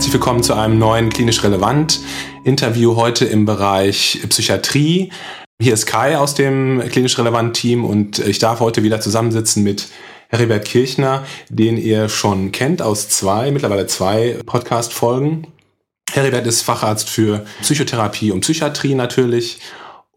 Herzlich willkommen zu einem neuen Klinisch Relevant Interview heute im Bereich Psychiatrie. Hier ist Kai aus dem Klinisch Relevant Team und ich darf heute wieder zusammensitzen mit Heribert Kirchner, den ihr schon kennt aus zwei, mittlerweile zwei Podcast-Folgen. Heribert ist Facharzt für Psychotherapie und Psychiatrie natürlich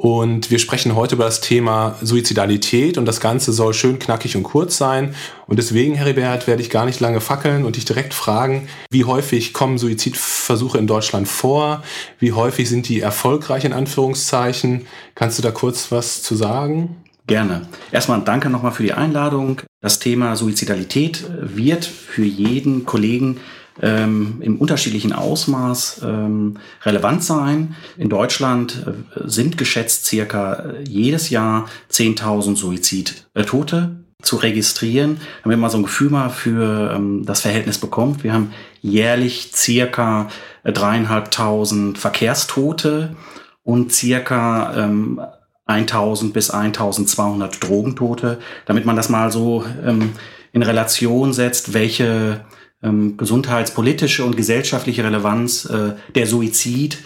und wir sprechen heute über das Thema Suizidalität und das Ganze soll schön knackig und kurz sein. Und deswegen, Heribert, werde ich gar nicht lange fackeln und dich direkt fragen, wie häufig kommen Suizidversuche in Deutschland vor? Wie häufig sind die erfolgreich in Anführungszeichen? Kannst du da kurz was zu sagen? Gerne. Erstmal danke nochmal für die Einladung. Das Thema Suizidalität wird für jeden Kollegen ähm, im unterschiedlichen Ausmaß ähm, relevant sein. In Deutschland äh, sind geschätzt circa äh, jedes Jahr 10.000 Suizidtote zu registrieren, damit man so ein Gefühl mal für ähm, das Verhältnis bekommt. Wir haben jährlich circa äh, dreieinhalbtausend Verkehrstote und circa ähm, 1000 bis 1200 Drogentote, damit man das mal so ähm, in Relation setzt, welche ähm, gesundheitspolitische und gesellschaftliche Relevanz äh, der Suizid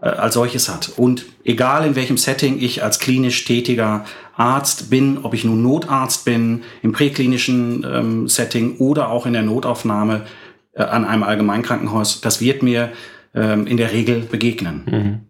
äh, als solches hat. Und egal in welchem Setting ich als klinisch tätiger Arzt bin, ob ich nun Notarzt bin, im präklinischen ähm, Setting oder auch in der Notaufnahme äh, an einem Allgemeinkrankenhaus, das wird mir ähm, in der Regel begegnen. Mhm.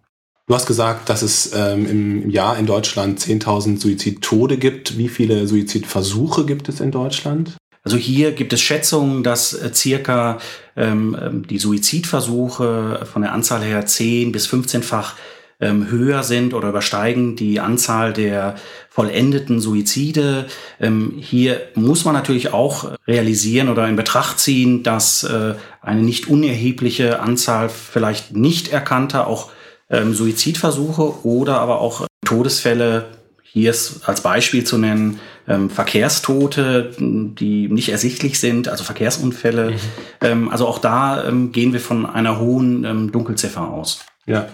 Du hast gesagt, dass es ähm, im Jahr in Deutschland 10.000 Suizidtode gibt. Wie viele Suizidversuche gibt es in Deutschland? Also hier gibt es Schätzungen, dass äh, circa ähm, ähm die Suizidversuche von der Anzahl her 10 bis 15-fach ähm, höher sind oder übersteigen die Anzahl der vollendeten Suizide. Ähm, hier muss man natürlich auch realisieren oder in Betracht ziehen, dass äh, eine nicht unerhebliche Anzahl vielleicht nicht erkannter auch ähm, Suizidversuche oder aber auch Todesfälle hier ist als Beispiel zu nennen ähm, Verkehrstote, die nicht ersichtlich sind, also Verkehrsunfälle. Mhm. Ähm, also auch da ähm, gehen wir von einer hohen ähm, Dunkelziffer aus. Ja.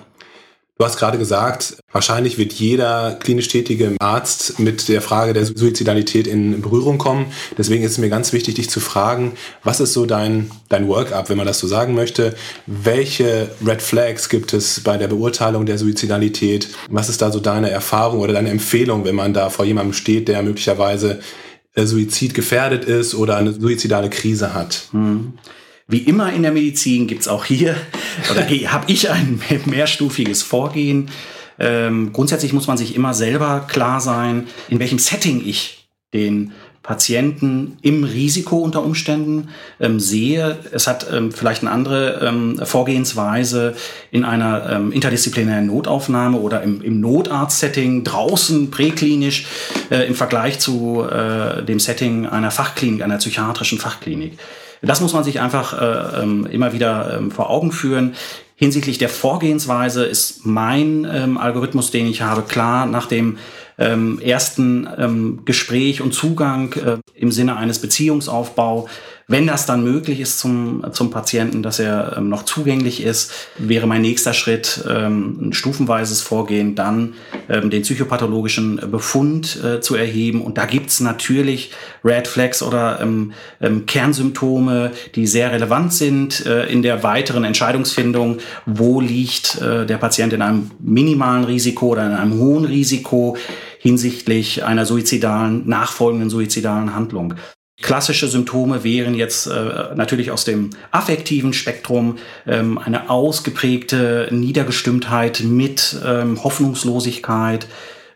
Du hast gerade gesagt, wahrscheinlich wird jeder klinisch tätige Arzt mit der Frage der Suizidalität in Berührung kommen. Deswegen ist es mir ganz wichtig, dich zu fragen, was ist so dein, dein Workup, wenn man das so sagen möchte? Welche Red Flags gibt es bei der Beurteilung der Suizidalität? Was ist da so deine Erfahrung oder deine Empfehlung, wenn man da vor jemandem steht, der möglicherweise äh, Suizid gefährdet ist oder eine suizidale Krise hat? Hm. Wie immer in der Medizin gibt's auch hier, oder habe ich ein mehrstufiges Vorgehen. Ähm, grundsätzlich muss man sich immer selber klar sein, in welchem Setting ich den Patienten im Risiko unter Umständen ähm, sehe. Es hat ähm, vielleicht eine andere ähm, Vorgehensweise in einer ähm, interdisziplinären Notaufnahme oder im, im Notarzt-Setting draußen präklinisch äh, im Vergleich zu äh, dem Setting einer Fachklinik, einer psychiatrischen Fachklinik. Das muss man sich einfach äh, ähm, immer wieder ähm, vor Augen führen. Hinsichtlich der Vorgehensweise ist mein ähm, Algorithmus, den ich habe, klar nach dem ähm, ersten ähm, Gespräch und Zugang äh, im Sinne eines Beziehungsaufbau wenn das dann möglich ist zum, zum Patienten, dass er ähm, noch zugänglich ist, wäre mein nächster Schritt ähm, ein stufenweises Vorgehen, dann ähm, den psychopathologischen Befund äh, zu erheben. Und da gibt's natürlich Red Flags oder ähm, ähm, Kernsymptome, die sehr relevant sind äh, in der weiteren Entscheidungsfindung. Wo liegt äh, der Patient in einem minimalen Risiko oder in einem hohen Risiko? hinsichtlich einer suizidalen, nachfolgenden suizidalen Handlung. Klassische Symptome wären jetzt äh, natürlich aus dem affektiven Spektrum ähm, eine ausgeprägte Niedergestimmtheit mit ähm, Hoffnungslosigkeit.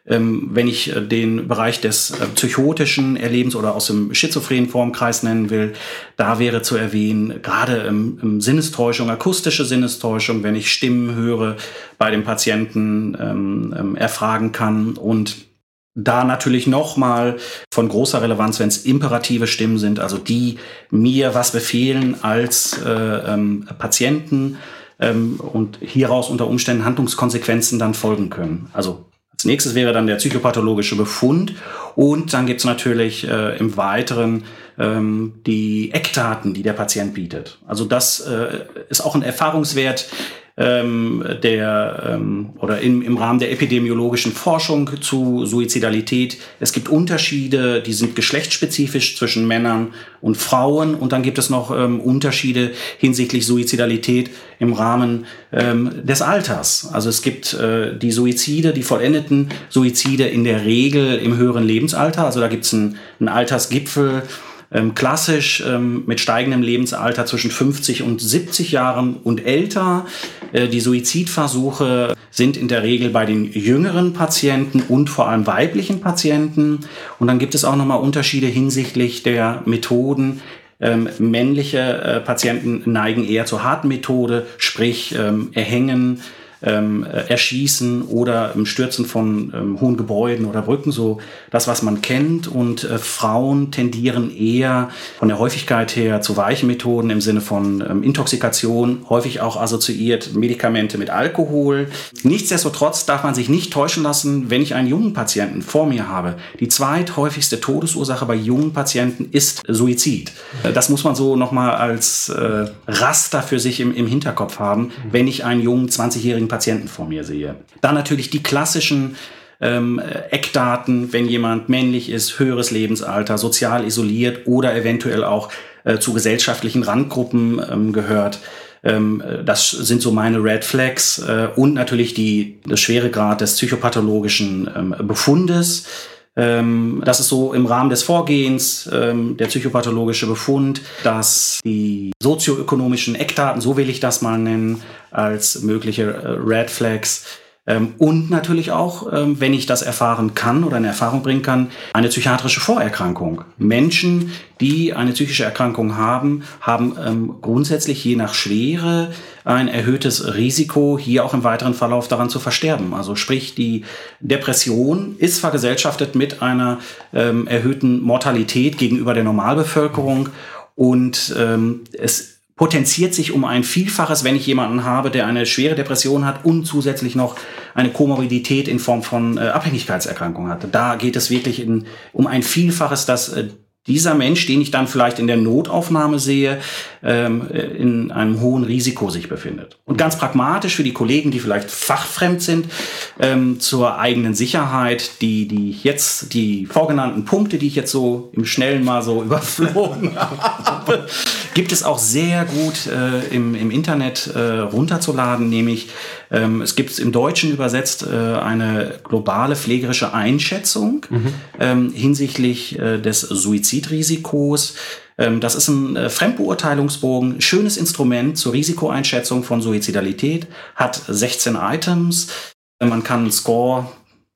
Ähm, wenn ich äh, den Bereich des äh, psychotischen Erlebens oder aus dem schizophrenen Formkreis nennen will, da wäre zu erwähnen, gerade im, im Sinnestäuschung, akustische Sinnestäuschung, wenn ich Stimmen höre, bei dem Patienten ähm, ähm, erfragen kann und da natürlich nochmal von großer Relevanz, wenn es imperative Stimmen sind, also die mir was befehlen als äh, ähm, Patienten ähm, und hieraus unter Umständen Handlungskonsequenzen dann folgen können. Also als nächstes wäre dann der psychopathologische Befund und dann gibt's natürlich äh, im Weiteren ähm, die Eckdaten, die der Patient bietet. Also das äh, ist auch ein Erfahrungswert, ähm, der ähm, oder im, im Rahmen der epidemiologischen Forschung zu Suizidalität. Es gibt Unterschiede, die sind geschlechtsspezifisch zwischen Männern und Frauen und dann gibt es noch ähm, Unterschiede hinsichtlich Suizidalität im Rahmen ähm, des Alters. Also es gibt äh, die Suizide, die vollendeten Suizide in der Regel im höheren Lebensalter. Also da gibt es einen, einen Altersgipfel ähm, klassisch ähm, mit steigendem Lebensalter zwischen 50 und 70 Jahren und älter. Äh, die Suizidversuche sind in der Regel bei den jüngeren Patienten und vor allem weiblichen Patienten. Und dann gibt es auch nochmal Unterschiede hinsichtlich der Methoden, ähm, männliche äh, Patienten neigen eher zur harten Methode, sprich ähm, erhängen, ähm, äh, Erschießen oder ähm, Stürzen von ähm, hohen Gebäuden oder Brücken, so das, was man kennt. Und äh, Frauen tendieren eher von der Häufigkeit her zu weichen Methoden im Sinne von ähm, Intoxikation, häufig auch assoziiert Medikamente mit Alkohol. Nichtsdestotrotz darf man sich nicht täuschen lassen, wenn ich einen jungen Patienten vor mir habe. Die zweithäufigste Todesursache bei jungen Patienten ist Suizid. Äh, das muss man so nochmal als äh, Raster für sich im, im Hinterkopf haben, wenn ich einen jungen 20-jährigen Patienten vor mir sehe. Dann natürlich die klassischen ähm, Eckdaten, wenn jemand männlich ist, höheres Lebensalter, sozial isoliert oder eventuell auch äh, zu gesellschaftlichen Randgruppen ähm, gehört. Ähm, das sind so meine Red Flags äh, und natürlich die, das schwere Grad des psychopathologischen ähm, Befundes. Ähm, das ist so im Rahmen des Vorgehens ähm, der psychopathologische Befund, dass die sozioökonomischen Eckdaten, so will ich das mal nennen, als mögliche äh, Red Flags ähm, und natürlich auch, ähm, wenn ich das erfahren kann oder in Erfahrung bringen kann, eine psychiatrische Vorerkrankung. Menschen, die eine psychische Erkrankung haben, haben ähm, grundsätzlich je nach Schwere ein erhöhtes Risiko, hier auch im weiteren Verlauf daran zu versterben. Also sprich, die Depression ist vergesellschaftet mit einer erhöhten Mortalität gegenüber der Normalbevölkerung und es potenziert sich um ein Vielfaches, wenn ich jemanden habe, der eine schwere Depression hat und zusätzlich noch eine Komorbidität in Form von äh, Abhängigkeitserkrankung hat. Da geht es wirklich in, um ein Vielfaches, dass äh, dieser Mensch, den ich dann vielleicht in der Notaufnahme sehe, ähm, in einem hohen Risiko sich befindet. Und ganz pragmatisch für die Kollegen, die vielleicht fachfremd sind, ähm, zur eigenen Sicherheit, die, die jetzt, die vorgenannten Punkte, die ich jetzt so im Schnellen mal so überflogen habe, gibt es auch sehr gut äh, im, im Internet äh, runterzuladen, nämlich ähm, es gibt im Deutschen übersetzt äh, eine globale pflegerische Einschätzung mhm. ähm, hinsichtlich äh, des Suizidrisikos. Ähm, das ist ein äh, Fremdbeurteilungsbogen, schönes Instrument zur Risikoeinschätzung von Suizidalität, hat 16 Items. Man kann einen Score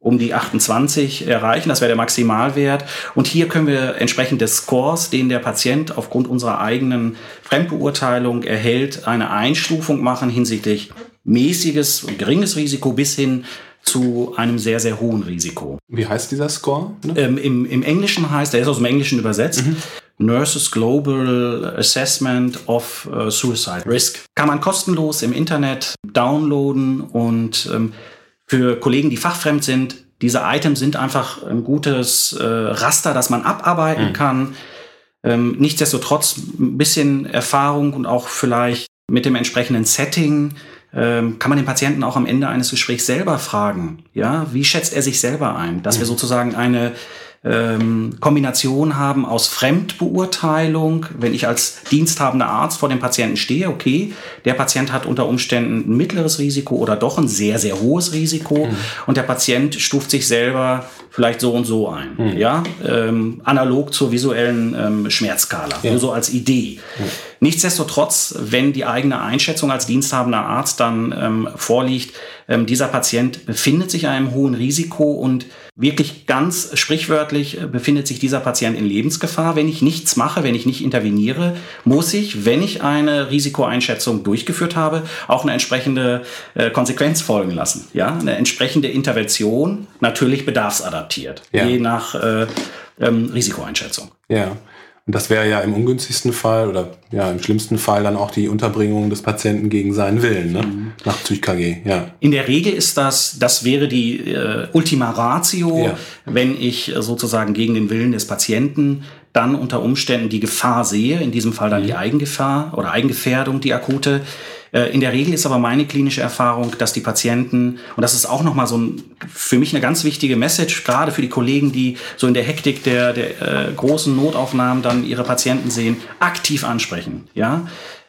um die 28 erreichen. Das wäre der Maximalwert. Und hier können wir entsprechend des Scores, den der Patient aufgrund unserer eigenen Fremdbeurteilung erhält, eine Einstufung machen hinsichtlich mäßiges und geringes Risiko bis hin zu einem sehr, sehr hohen Risiko. Wie heißt dieser Score? Ne? Ähm, im, Im Englischen heißt, der ist aus dem Englischen übersetzt, mhm. Nurses Global Assessment of uh, Suicide Risk. Kann man kostenlos im Internet downloaden und ähm, für Kollegen, die fachfremd sind, diese Items sind einfach ein gutes äh, Raster, das man abarbeiten mhm. kann. Ähm, nichtsdestotrotz ein bisschen Erfahrung und auch vielleicht mit dem entsprechenden Setting ähm, kann man den Patienten auch am Ende eines Gesprächs selber fragen. Ja, wie schätzt er sich selber ein? Dass wir mhm. sozusagen eine ähm, Kombination haben aus Fremdbeurteilung, wenn ich als diensthabender Arzt vor dem Patienten stehe, okay, der Patient hat unter Umständen ein mittleres Risiko oder doch ein sehr, sehr hohes Risiko mhm. und der Patient stuft sich selber vielleicht so und so ein, mhm. ja, ähm, analog zur visuellen ähm, Schmerzskala, ja. nur so als Idee. Mhm. Nichtsdestotrotz, wenn die eigene Einschätzung als diensthabender Arzt dann ähm, vorliegt, ähm, dieser Patient befindet sich in einem hohen Risiko und wirklich ganz sprichwörtlich äh, befindet sich dieser Patient in Lebensgefahr. Wenn ich nichts mache, wenn ich nicht interveniere, muss ich, wenn ich eine Risikoeinschätzung durchgeführt habe, auch eine entsprechende äh, Konsequenz folgen lassen. Ja, eine entsprechende Intervention, natürlich bedarfsadaptiert, ja. je nach äh, ähm, Risikoeinschätzung. Ja. Und das wäre ja im ungünstigsten Fall oder ja im schlimmsten Fall dann auch die Unterbringung des Patienten gegen seinen Willen, ne? Mhm. nach PsychKG. Ja. In der Regel ist das, das wäre die äh, Ultima Ratio, ja. wenn ich sozusagen gegen den Willen des Patienten dann unter Umständen die Gefahr sehe, in diesem Fall dann mhm. die Eigengefahr oder Eigengefährdung, die akute, Äh, in der Regel ist aber meine klinische Erfahrung, dass die Patienten, und das ist auch nochmal so ein, für mich eine ganz wichtige Message, gerade für die Kollegen, die so in der Hektik der, der äh, großen Notaufnahmen dann ihre Patienten sehen, aktiv ansprechen. Ja,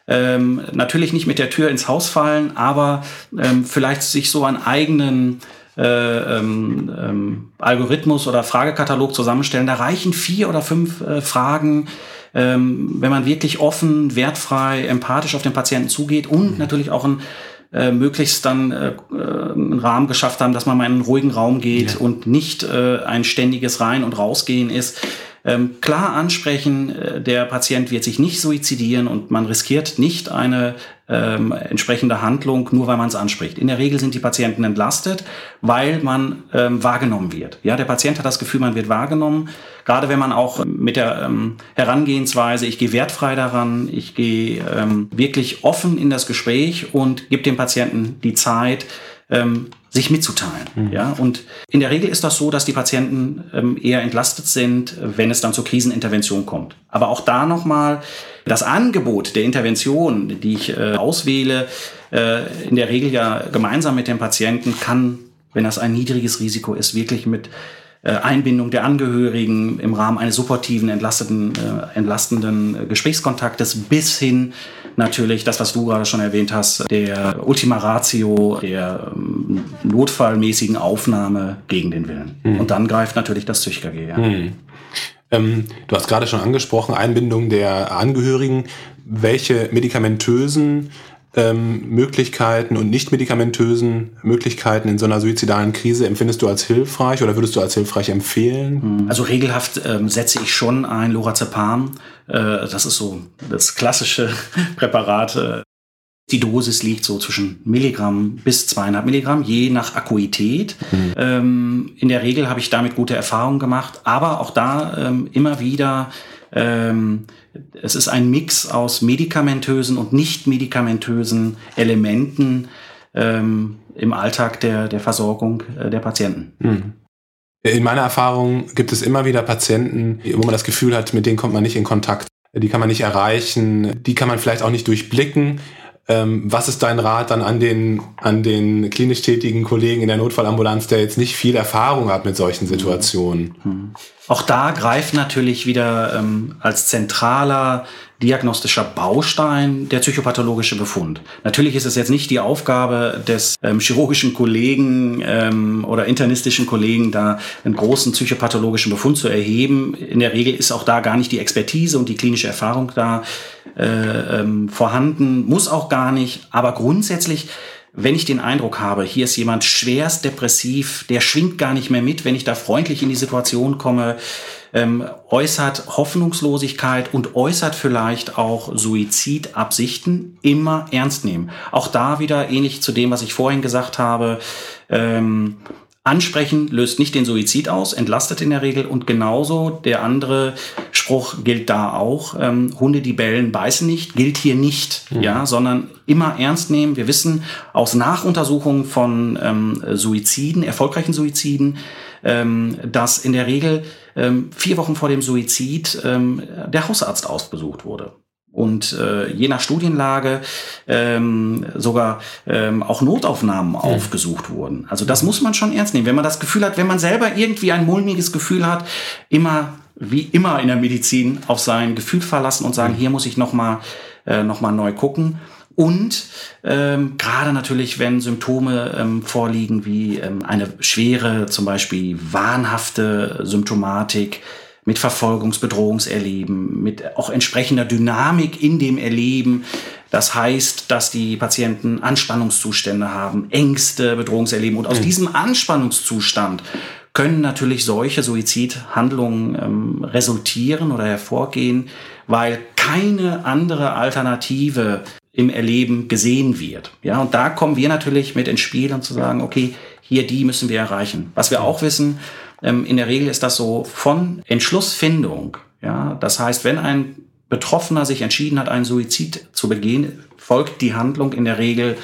ähm, natürlich nicht mit der Tür ins Haus fallen, aber ähm, vielleicht sich so einen eigenen äh, ähm, ähm, Algorithmus oder Fragekatalog zusammenstellen. Da reichen vier oder fünf äh, Fragen, ähm, wenn man wirklich offen, wertfrei, empathisch auf den Patienten zugeht und mhm. natürlich auch ein äh, möglichst dann äh, einen Rahmen geschafft haben, dass man mal in einen ruhigen Raum geht ja. und nicht äh, ein ständiges Rein- und Rausgehen ist. Ähm, klar ansprechen, äh, der Patient wird sich nicht suizidieren und man riskiert nicht eine ähm, entsprechende Handlung, nur weil man es anspricht. In der Regel sind die Patienten entlastet, weil man ähm, wahrgenommen wird. Ja, der Patient hat das Gefühl, man wird wahrgenommen. Gerade wenn man auch mit der ähm, Herangehensweise, ich gehe wertfrei daran, ich gehe ähm, wirklich offen in das Gespräch und gebe dem Patienten die Zeit, ähm, sich mitzuteilen. Mhm. Ja, und in der Regel ist das so, dass die Patienten ähm, eher entlastet sind, wenn es dann zur Krisenintervention kommt. Aber auch da nochmal das Angebot der Intervention, die ich äh, auswähle, äh, in der Regel ja gemeinsam mit dem Patienten kann, wenn das ein niedriges Risiko ist, wirklich mit Einbindung der Angehörigen im Rahmen eines supportiven, entlasteten, äh, entlastenden Gesprächskontaktes bis hin natürlich das, was du gerade schon erwähnt hast, der Ultima Ratio, der ähm, notfallmäßigen Aufnahme gegen den Willen. Mhm. Und dann greift natürlich das ZüchKG. Ja. Mhm. Ähm, du hast gerade schon angesprochen, Einbindung der Angehörigen. Welche medikamentösen ähm, Möglichkeiten und nicht medikamentösen Möglichkeiten in so einer suizidalen Krise empfindest du als hilfreich oder würdest du als hilfreich empfehlen? Hm. Also regelhaft ähm, setze ich schon ein Lorazepam. Äh, das ist so das klassische Präparat. Äh. Die Dosis liegt so zwischen Milligramm bis zweieinhalb Milligramm, je nach Akuität. Mhm. Ähm, in der Regel habe ich damit gute Erfahrungen gemacht, aber auch da ähm, immer wieder ähm, es ist ein Mix aus medikamentösen und nicht medikamentösen Elementen ähm, im Alltag der, der Versorgung äh, der Patienten. Mhm. In meiner Erfahrung gibt es immer wieder Patienten, wo man das Gefühl hat, mit denen kommt man nicht in Kontakt. Die kann man nicht erreichen, die kann man vielleicht auch nicht durchblicken. Ähm, was ist dein Rat dann an den, an den klinisch tätigen Kollegen in der Notfallambulanz, der jetzt nicht viel Erfahrung hat mit solchen Situationen? Mhm. Auch da greift natürlich wieder ähm, als zentraler diagnostischer Baustein der psychopathologische Befund. Natürlich ist es jetzt nicht die Aufgabe des ähm, chirurgischen Kollegen ähm, oder internistischen Kollegen, da einen großen psychopathologischen Befund zu erheben. In der Regel ist auch da gar nicht die Expertise und die klinische Erfahrung da äh, ähm, vorhanden, muss auch gar nicht. Aber grundsätzlich wenn ich den Eindruck habe, hier ist jemand schwerst depressiv, der schwingt gar nicht mehr mit, wenn ich da freundlich in die Situation komme, ähm, äußert Hoffnungslosigkeit und äußert vielleicht auch Suizidabsichten, immer ernst nehmen. Auch da wieder ähnlich zu dem, was ich vorhin gesagt habe. Ähm, Ansprechen löst nicht den Suizid aus, entlastet in der Regel und genauso der andere Spruch gilt da auch. Ähm, Hunde, die bellen, beißen nicht, gilt hier nicht, mhm. ja, sondern immer ernst nehmen. Wir wissen aus Nachuntersuchungen von ähm, Suiziden, erfolgreichen Suiziden, ähm, dass in der Regel ähm, vier Wochen vor dem Suizid ähm, der Hausarzt ausbesucht wurde und äh, je nach Studienlage ähm, sogar ähm, auch Notaufnahmen mhm. aufgesucht wurden. Also das muss man schon ernst nehmen. Wenn man das Gefühl hat, wenn man selber irgendwie ein mulmiges Gefühl hat, immer wie immer in der Medizin auf sein Gefühl verlassen und sagen, hier muss ich noch mal äh, noch mal neu gucken. Und ähm, gerade natürlich, wenn Symptome ähm, vorliegen wie ähm, eine schwere, zum Beispiel wahnhafte Symptomatik, mit Verfolgungsbedrohungserleben, mit auch entsprechender Dynamik in dem Erleben. Das heißt, dass die Patienten Anspannungszustände haben, Ängste, Bedrohungserleben. Und aus mhm. diesem Anspannungszustand können natürlich solche Suizidhandlungen ähm, resultieren oder hervorgehen, weil keine andere Alternative im Erleben gesehen wird. Ja, und da kommen wir natürlich mit ins Spiel und zu sagen, okay, hier die müssen wir erreichen. Was wir auch wissen, in der Regel ist das so von Entschlussfindung. Ja, das heißt, wenn ein Betroffener sich entschieden hat, einen Suizid zu begehen, folgt die Handlung in der Regel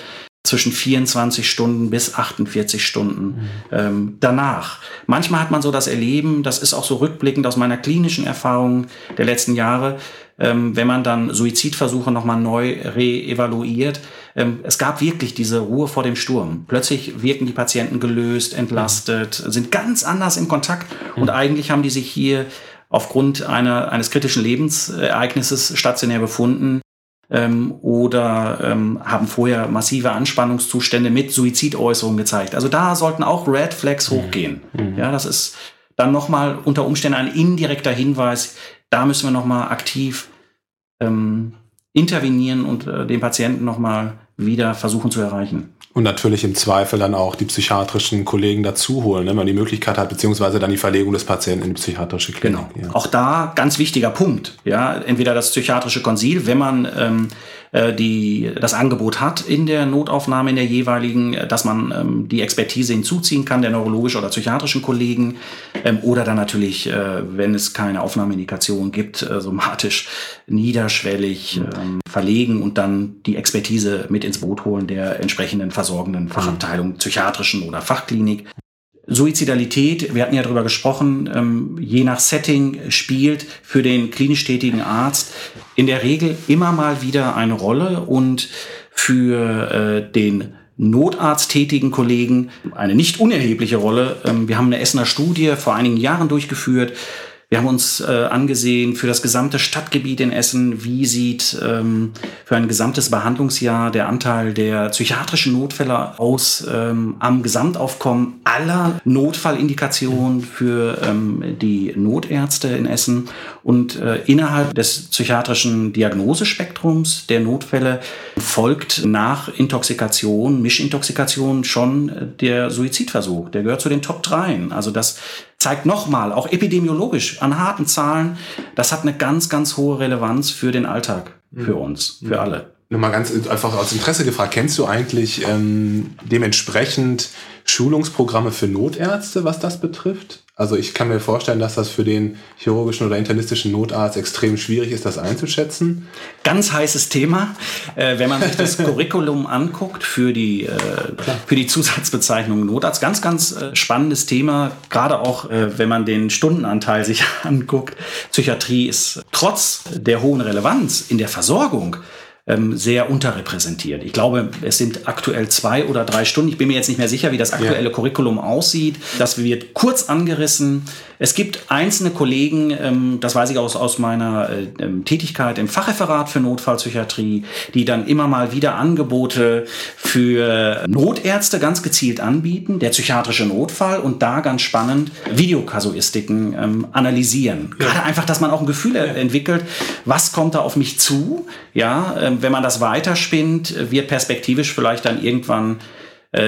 zwischen 24 Stunden bis 48 Stunden mhm. ähm, danach. Manchmal hat man so das Erleben, das ist auch so rückblickend aus meiner klinischen Erfahrung der letzten Jahre, ähm, wenn man dann Suizidversuche nochmal neu reevaluiert, ähm, es gab wirklich diese Ruhe vor dem Sturm. Plötzlich wirken die Patienten gelöst, entlastet, sind ganz anders im Kontakt und eigentlich haben die sich hier aufgrund einer, eines kritischen Lebensereignisses stationär befunden ähm, oder ähm, haben vorher massive Anspannungszustände mit Suizidäußerungen gezeigt. Also da sollten auch Red Flags mhm. hochgehen. Mhm. Ja, das ist dann nochmal unter Umständen ein indirekter Hinweis. Da müssen wir nochmal aktiv ähm, intervenieren und äh, den Patienten nochmal wieder versuchen zu erreichen. Und natürlich im Zweifel dann auch die psychiatrischen Kollegen dazu holen, wenn man die Möglichkeit hat, beziehungsweise dann die Verlegung des Patienten in die psychiatrische Klinik. Genau. Ja. Auch da ganz wichtiger Punkt. Ja, entweder das psychiatrische Konsil, wenn man ähm, äh, die, das Angebot hat in der Notaufnahme in der jeweiligen, äh, dass man ähm, die Expertise hinzuziehen kann, der neurologischen oder psychiatrischen Kollegen, ähm, oder dann natürlich, äh, wenn es keine Aufnahmeindikation gibt, äh, somatisch niederschwellig ähm, verlegen und dann die Expertise mit ins Boot holen der entsprechenden versorgenden Fachabteilung, psychiatrischen oder Fachklinik. Suizidalität, wir hatten ja darüber gesprochen, ähm, je nach Setting spielt für den klinisch tätigen Arzt in der Regel immer mal wieder eine Rolle und für äh, den notarzttätigen Kollegen eine nicht unerhebliche Rolle. Ähm, wir haben eine Essener Studie vor einigen Jahren durchgeführt, wir haben uns äh, angesehen für das gesamte Stadtgebiet in Essen, wie sieht ähm, für ein gesamtes Behandlungsjahr der Anteil der psychiatrischen Notfälle aus ähm, am Gesamtaufkommen aller Notfallindikationen für ähm, die Notärzte in Essen. Und äh, innerhalb des psychiatrischen Diagnosespektrums der Notfälle folgt nach Intoxikation, Mischintoxikation schon äh, der Suizidversuch. Der gehört zu den Top 3. Also das zeigt nochmal, auch epidemiologisch an harten Zahlen, das hat eine ganz, ganz hohe Relevanz für den Alltag, für mhm. uns, für alle. Nur mal ganz einfach aus Interesse gefragt, kennst du eigentlich ähm, dementsprechend Schulungsprogramme für Notärzte, was das betrifft? Also ich kann mir vorstellen, dass das für den chirurgischen oder internistischen Notarzt extrem schwierig ist, das einzuschätzen. Ganz heißes Thema. Äh, wenn man sich das Curriculum anguckt für die, äh, für die Zusatzbezeichnung Notarzt, ganz, ganz äh, spannendes Thema. Gerade auch, äh, wenn man den Stundenanteil sich anguckt. Psychiatrie ist trotz der hohen Relevanz in der Versorgung ähm, sehr unterrepräsentiert. Ich glaube, es sind aktuell zwei oder drei Stunden. Ich bin mir jetzt nicht mehr sicher, wie das aktuelle ja. Curriculum aussieht. Das wird kurz angerissen. Es gibt einzelne Kollegen, ähm, das weiß ich aus, aus meiner äh, ähm, Tätigkeit im Fachreferat für Notfallpsychiatrie, die dann immer mal wieder Angebote für Notärzte ganz gezielt anbieten, der psychiatrische Notfall und da ganz spannend Videokasuistiken ähm, analysieren. Ja. Gerade einfach, dass man auch ein Gefühl ja. entwickelt, was kommt da auf mich zu, ja, wenn man das weiterspinnt, wird perspektivisch vielleicht dann irgendwann äh,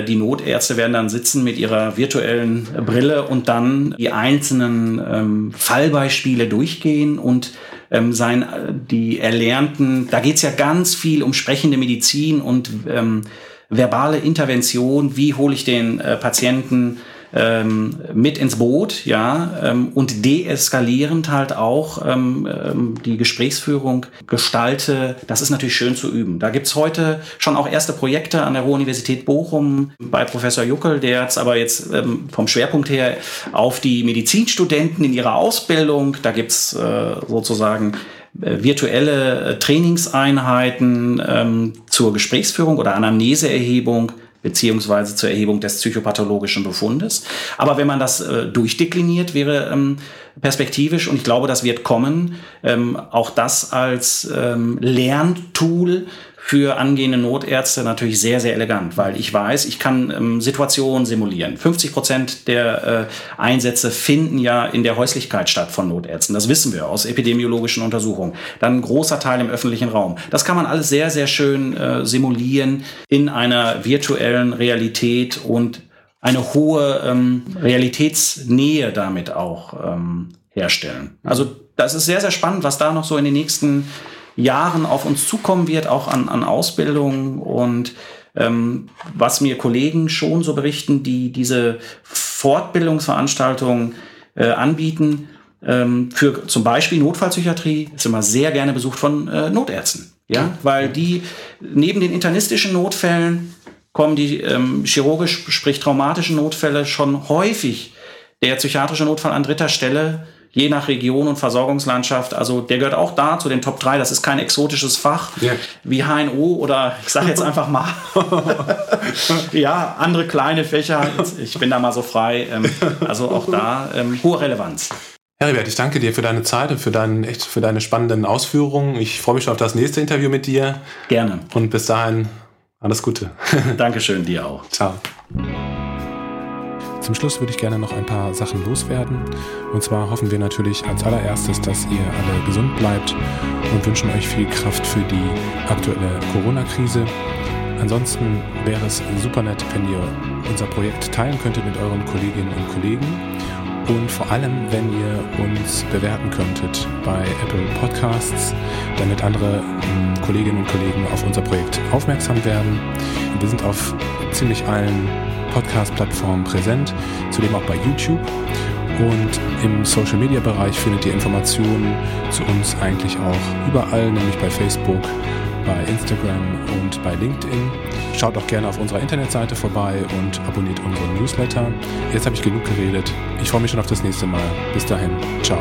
die Notärzte werden dann sitzen mit ihrer virtuellen Brille und dann die einzelnen ähm, Fallbeispiele durchgehen und ähm, sein, äh, die erlernten, da geht es ja ganz viel um sprechende Medizin und ähm, verbale Intervention, wie hole ich den äh, Patienten ähm, mit ins Boot, ja, ähm, und deeskalierend halt auch ähm, ähm, die Gesprächsführung gestalte. Das ist natürlich schön zu üben. Da gibt's heute schon auch erste Projekte an der Ruhr-Universität Bochum bei Professor Juckel, der jetzt aber jetzt ähm, vom Schwerpunkt her auf die Medizinstudenten in ihrer Ausbildung, da gibt's äh, sozusagen äh, virtuelle äh, Trainingseinheiten ähm, zur Gesprächsführung oder Anamneseerhebung beziehungsweise zur Erhebung des psychopathologischen Befundes. Aber wenn man das äh, durchdekliniert, wäre ähm, perspektivisch, und ich glaube, das wird kommen, ähm, auch das als ähm, Lerntool für angehende Notärzte natürlich sehr, sehr elegant, weil ich weiß, ich kann ähm, Situationen simulieren. 50 Prozent der äh, Einsätze finden ja in der Häuslichkeit statt von Notärzten. Das wissen wir aus epidemiologischen Untersuchungen. Dann ein großer Teil im öffentlichen Raum. Das kann man alles sehr, sehr schön äh, simulieren in einer virtuellen Realität und eine hohe ähm, Realitätsnähe damit auch ähm, herstellen. Also das ist sehr, sehr spannend, was da noch so in den nächsten Jahren auf uns zukommen wird, auch an, an Ausbildung. Und ähm, was mir Kollegen schon so berichten, die diese Fortbildungsveranstaltungen äh, anbieten, ähm, für zum Beispiel Notfallpsychiatrie, ist immer sehr gerne besucht von äh, Notärzten. Ja, weil die neben den internistischen Notfällen kommen die ähm, chirurgisch, sprich traumatischen Notfälle schon häufig. Der psychiatrische Notfall an dritter Stelle je nach Region und Versorgungslandschaft. Also der gehört auch da zu den Top 3. Das ist kein exotisches Fach ja. wie HNO oder ich sage jetzt einfach mal, ja, andere kleine Fächer. Ich bin da mal so frei. Ähm, also auch da ähm, hohe Relevanz. Heribert, ich danke dir für deine Zeit und für, dein, echt, für deine spannenden Ausführungen. Ich freue mich schon auf das nächste Interview mit dir. Gerne. Und bis dahin alles Gute. Dankeschön, dir auch. Ciao. Zum Schluss würde ich gerne noch ein paar Sachen loswerden. Und zwar hoffen wir natürlich als allererstes, dass ihr alle gesund bleibt und wünschen euch viel Kraft für die aktuelle Corona-Krise. Ansonsten wäre es super nett, wenn ihr unser Projekt teilen könntet mit euren Kolleginnen und Kollegen und vor allem, wenn ihr uns bewerten könntet bei Apple Podcasts, damit andere ähm, Kolleginnen und Kollegen auf unser Projekt aufmerksam werden. Wir sind auf ziemlich allen Podcast-Plattformen präsent, zudem auch bei YouTube. Und im Social-Media-Bereich findet ihr Informationen zu uns eigentlich auch überall, nämlich bei Facebook, bei Instagram und bei LinkedIn. Schaut auch gerne auf unserer Internetseite vorbei und abonniert unseren Newsletter. Jetzt habe ich genug geredet. Ich freue mich schon auf das nächste Mal. Bis dahin. Ciao.